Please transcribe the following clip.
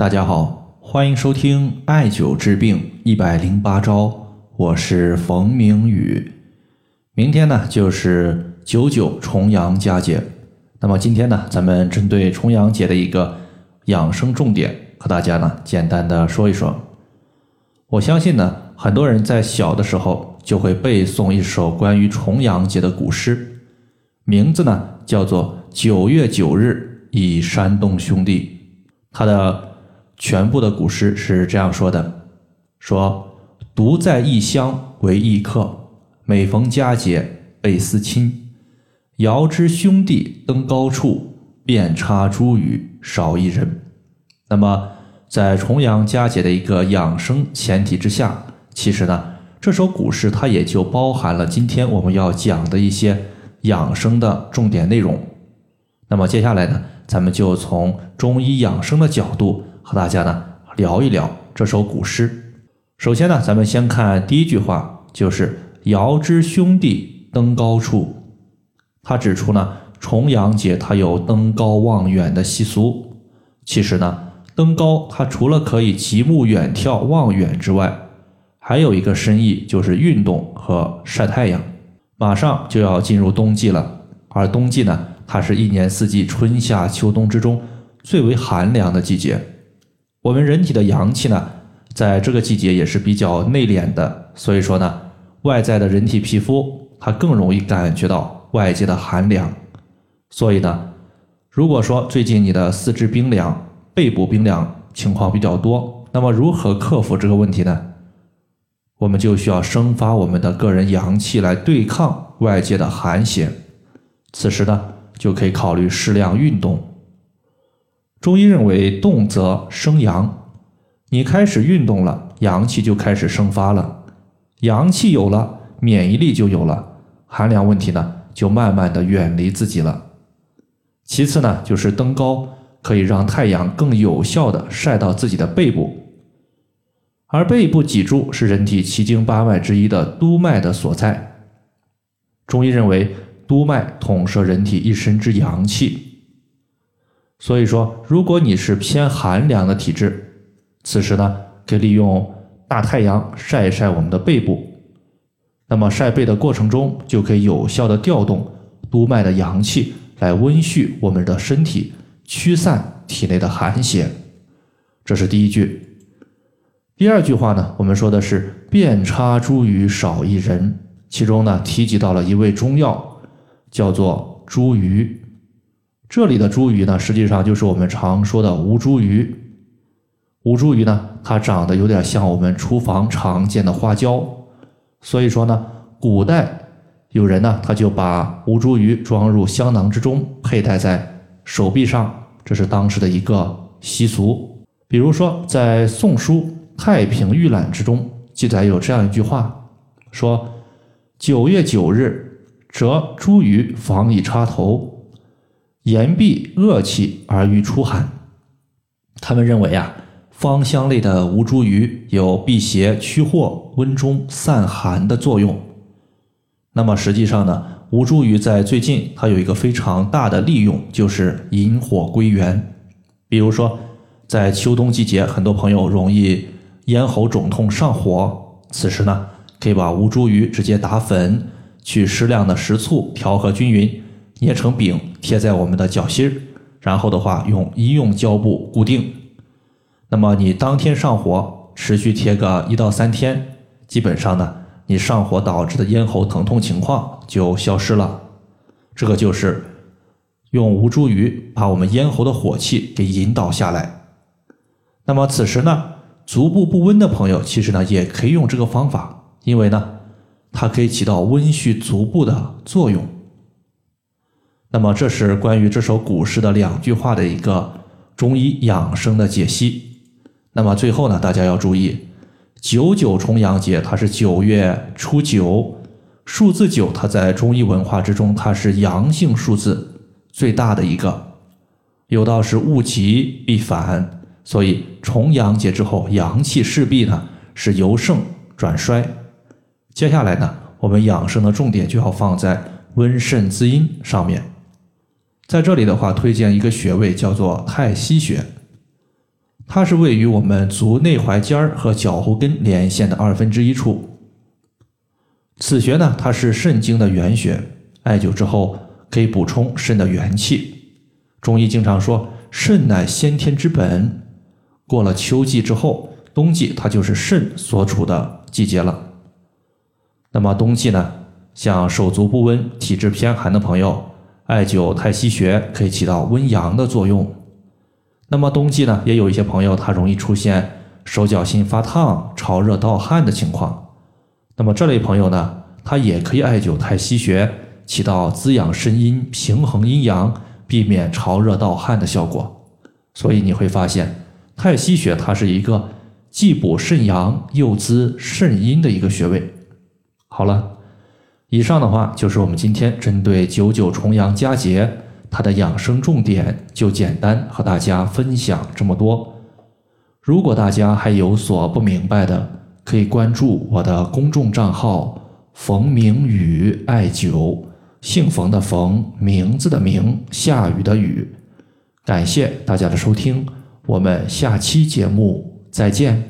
大家好，欢迎收听艾灸治病一百零八招，我是冯明宇。明天呢就是九九重阳佳节，那么今天呢，咱们针对重阳节的一个养生重点，和大家呢简单的说一说。我相信呢，很多人在小的时候就会背诵一首关于重阳节的古诗，名字呢叫做《九月九日忆山东兄弟》，它的。全部的古诗是这样说的：说独在异乡为异客，每逢佳节倍思亲。遥知兄弟登高处，遍插茱萸少一人。那么，在重阳佳节的一个养生前提之下，其实呢，这首古诗它也就包含了今天我们要讲的一些养生的重点内容。那么接下来呢，咱们就从中医养生的角度。和大家呢聊一聊这首古诗。首先呢，咱们先看第一句话，就是“遥知兄弟登高处”。他指出呢，重阳节它有登高望远的习俗。其实呢，登高它除了可以极目远眺望远之外，还有一个深意就是运动和晒太阳。马上就要进入冬季了，而冬季呢，它是一年四季春夏秋冬之中最为寒凉的季节。我们人体的阳气呢，在这个季节也是比较内敛的，所以说呢，外在的人体皮肤它更容易感觉到外界的寒凉。所以呢，如果说最近你的四肢冰凉、背部冰凉情况比较多，那么如何克服这个问题呢？我们就需要生发我们的个人阳气来对抗外界的寒邪。此时呢，就可以考虑适量运动。中医认为，动则生阳，你开始运动了，阳气就开始生发了，阳气有了，免疫力就有了，寒凉问题呢，就慢慢的远离自己了。其次呢，就是登高可以让太阳更有效的晒到自己的背部，而背部脊柱是人体七经八脉之一的督脉的所在。中医认为，督脉统摄人体一身之阳气。所以说，如果你是偏寒凉的体质，此时呢，可以利用大太阳晒一晒我们的背部。那么晒背的过程中，就可以有效的调动督脉的阳气，来温煦我们的身体，驱散体内的寒邪。这是第一句。第二句话呢，我们说的是“遍插茱萸少一人”，其中呢提及到了一味中药，叫做茱萸。这里的茱萸呢，实际上就是我们常说的吴茱萸。吴茱萸呢，它长得有点像我们厨房常见的花椒，所以说呢，古代有人呢，他就把吴茱萸装入香囊之中，佩戴在手臂上，这是当时的一个习俗。比如说，在《宋书·太平御览》之中记载有这样一句话，说：“九月九日，折茱萸，防以插头。”言必恶气而欲出寒，他们认为啊，芳香类的吴茱萸有辟邪驱祸、温中散寒的作用。那么实际上呢，吴茱萸在最近它有一个非常大的利用，就是引火归元。比如说，在秋冬季节，很多朋友容易咽喉肿痛上火，此时呢，可以把吴茱萸直接打粉，取适量的食醋调和均匀。捏成饼贴在我们的脚心儿，然后的话用医用胶布固定。那么你当天上火，持续贴个一到三天，基本上呢，你上火导致的咽喉疼痛情况就消失了。这个就是用吴茱萸把我们咽喉的火气给引导下来。那么此时呢，足部不温的朋友，其实呢也可以用这个方法，因为呢，它可以起到温煦足部的作用。那么，这是关于这首古诗的两句话的一个中医养生的解析。那么最后呢，大家要注意，九九重阳节它是九月初九，数字九它在中医文化之中它是阳性数字最大的一个。有道是物极必反，所以重阳节之后阳气势必呢是由盛转衰。接下来呢，我们养生的重点就要放在温肾滋阴上面。在这里的话，推荐一个穴位叫做太溪穴。它是位于我们足内踝尖儿和脚后跟连线的二分之一处。此穴呢，它是肾经的原穴，艾灸之后可以补充肾的元气。中医经常说，肾乃先天之本。过了秋季之后，冬季它就是肾所处的季节了。那么冬季呢，像手足不温、体质偏寒的朋友，艾灸太溪穴可以起到温阳的作用。那么冬季呢，也有一些朋友他容易出现手脚心发烫、潮热盗汗的情况。那么这类朋友呢，他也可以艾灸太溪穴，起到滋养肾阴、平衡阴阳、避免潮热盗汗的效果。所以你会发现，太溪穴它是一个既补肾阳又滋肾阴的一个穴位。好了，以上的话就是我们今天针对九九重阳佳节。它的养生重点就简单和大家分享这么多。如果大家还有所不明白的，可以关注我的公众账号“冯明宇艾灸”，姓冯的冯，名字的名，下雨的雨。感谢大家的收听，我们下期节目再见。